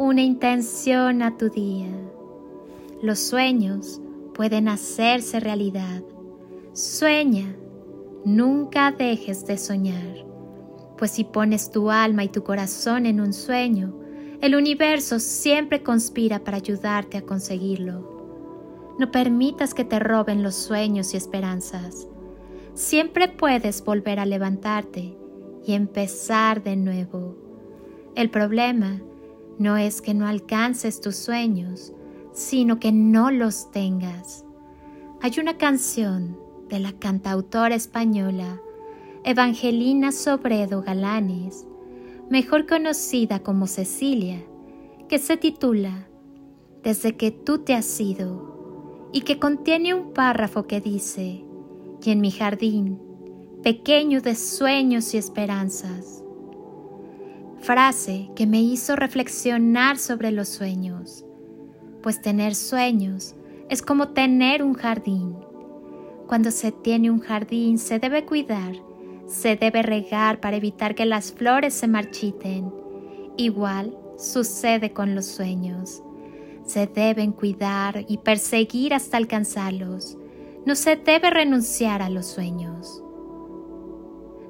una intención a tu día. Los sueños pueden hacerse realidad. Sueña, nunca dejes de soñar, pues si pones tu alma y tu corazón en un sueño, el universo siempre conspira para ayudarte a conseguirlo. No permitas que te roben los sueños y esperanzas. Siempre puedes volver a levantarte y empezar de nuevo. El problema no es que no alcances tus sueños, sino que no los tengas. Hay una canción de la cantautora española Evangelina Sobredo Galanes, mejor conocida como Cecilia, que se titula Desde que tú te has ido y que contiene un párrafo que dice, y en mi jardín, pequeño de sueños y esperanzas, frase que me hizo reflexionar sobre los sueños, pues tener sueños es como tener un jardín. Cuando se tiene un jardín se debe cuidar, se debe regar para evitar que las flores se marchiten. Igual sucede con los sueños. Se deben cuidar y perseguir hasta alcanzarlos. No se debe renunciar a los sueños.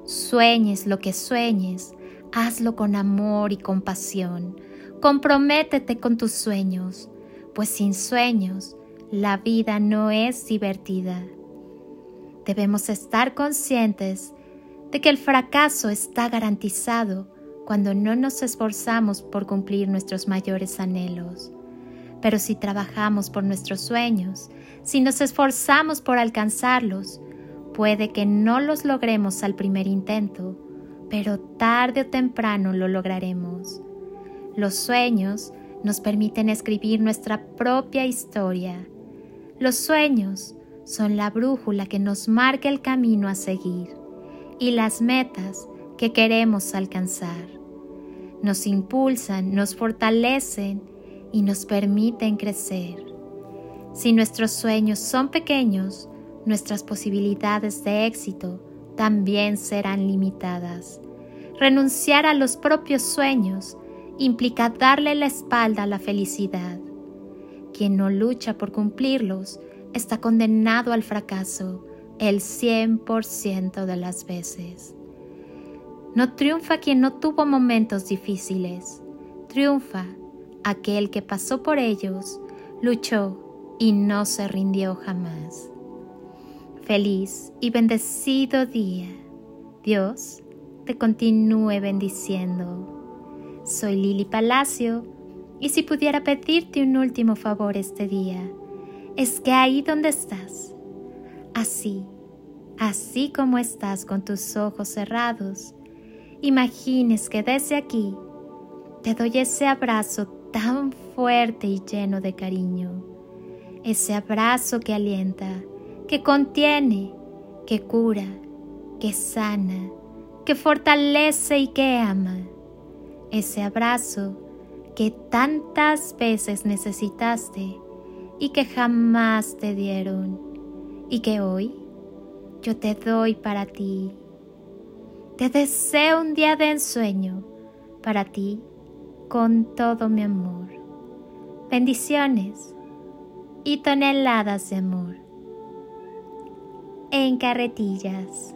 Sueñes lo que sueñes, Hazlo con amor y compasión. Comprométete con tus sueños, pues sin sueños la vida no es divertida. Debemos estar conscientes de que el fracaso está garantizado cuando no nos esforzamos por cumplir nuestros mayores anhelos. Pero si trabajamos por nuestros sueños, si nos esforzamos por alcanzarlos, puede que no los logremos al primer intento, pero tarde o temprano lo lograremos. Los sueños nos permiten escribir nuestra propia historia. Los sueños son la brújula que nos marca el camino a seguir y las metas que queremos alcanzar. Nos impulsan, nos fortalecen y nos permiten crecer. Si nuestros sueños son pequeños, nuestras posibilidades de éxito también serán limitadas. Renunciar a los propios sueños implica darle la espalda a la felicidad. Quien no lucha por cumplirlos está condenado al fracaso el 100% de las veces. No triunfa quien no tuvo momentos difíciles, triunfa aquel que pasó por ellos, luchó y no se rindió jamás. Feliz y bendecido día. Dios te continúe bendiciendo. Soy Lili Palacio y si pudiera pedirte un último favor este día, es que ahí donde estás, así, así como estás con tus ojos cerrados, imagines que desde aquí te doy ese abrazo tan fuerte y lleno de cariño, ese abrazo que alienta, que contiene, que cura, que sana, que fortalece y que ama. Ese abrazo que tantas veces necesitaste y que jamás te dieron y que hoy yo te doy para ti. Te deseo un día de ensueño para ti con todo mi amor. Bendiciones y toneladas de amor en carretillas.